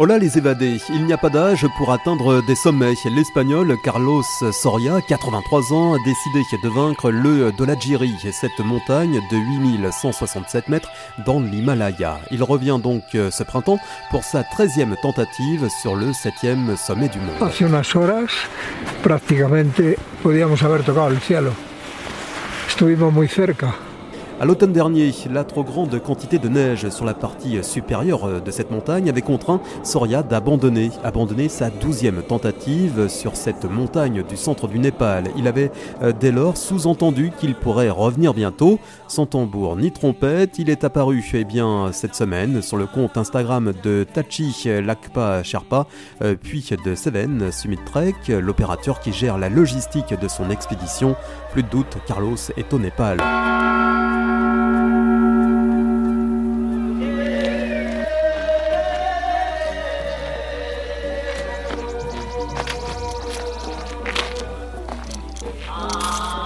Hola les évadés, il n'y a pas d'âge pour atteindre des sommets. L'Espagnol Carlos Soria, 83 ans, a décidé de vaincre le Dolagiri, cette montagne de 8167 mètres dans l'Himalaya. Il revient donc euh, ce printemps pour sa 13e tentative sur le 7e sommet du monde. Hace unas horas prácticamente podíamos haber tocado el cielo. Estuvimos muy cerca. À l'automne dernier, la trop grande quantité de neige sur la partie supérieure de cette montagne avait contraint Soria d'abandonner, abandonner sa douzième tentative sur cette montagne du centre du Népal. Il avait euh, dès lors sous-entendu qu'il pourrait revenir bientôt. Sans tambour ni trompette, il est apparu eh bien, cette semaine sur le compte Instagram de Tachi Lakpa Sherpa, euh, puis de Seven Summit Trek, l'opérateur qui gère la logistique de son expédition. Plus de doute, Carlos est au Népal. Ah.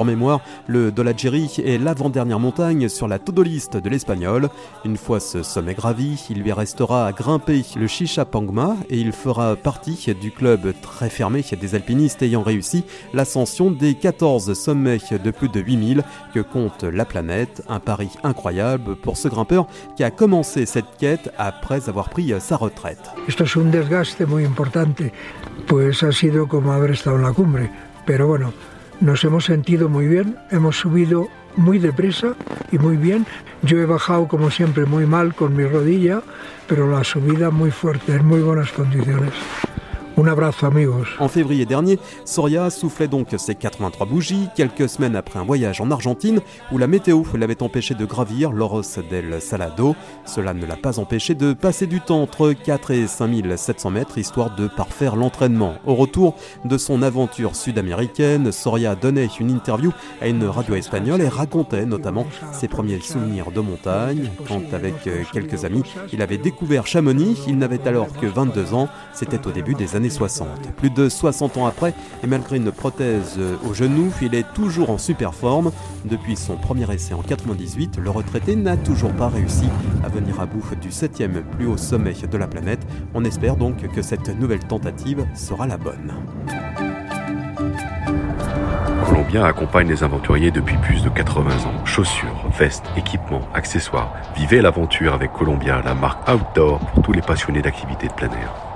Pour mémoire, le Dolagiri est l'avant-dernière montagne sur la to liste de l'espagnol. Une fois ce sommet gravi, il lui restera à grimper le Pangma et il fera partie du club très fermé des alpinistes ayant réussi l'ascension des 14 sommets de plus de 8000 que compte la planète. Un pari incroyable pour ce grimpeur qui a commencé cette quête après avoir pris sa retraite. Esto es un desgaste muy importante, pues ha sido como haber estado en la cumbre, pero bueno, nos hemos sentido muy bien, hemos subido muy deprisa y muy bien. Yo he bajado como siempre muy mal con mi rodilla, pero la subida muy fuerte, en muy buenas condiciones. Un abrazo amigos. En février dernier, Soria soufflait donc ses 83 bougies, quelques semaines après un voyage en Argentine où la météo l'avait empêché de gravir l'Oros del Salado. Cela ne l'a pas empêché de passer du temps entre 4 et 5700 mètres histoire de parfaire l'entraînement. Au retour de son aventure sud-américaine, Soria donnait une interview à une radio espagnole et racontait notamment ses premiers souvenirs de montagne. Quand avec quelques amis, il avait découvert Chamonix, il n'avait alors que 22 ans, c'était au début des années 60. Plus de 60 ans après, et malgré une prothèse au genou, il est toujours en super forme. Depuis son premier essai en 98, le retraité n'a toujours pas réussi à venir à bout du septième plus haut sommet de la planète. On espère donc que cette nouvelle tentative sera la bonne. Columbia accompagne les aventuriers depuis plus de 80 ans. Chaussures, vestes, équipements, accessoires. Vivez l'aventure avec Columbia, la marque outdoor pour tous les passionnés d'activités de plein air.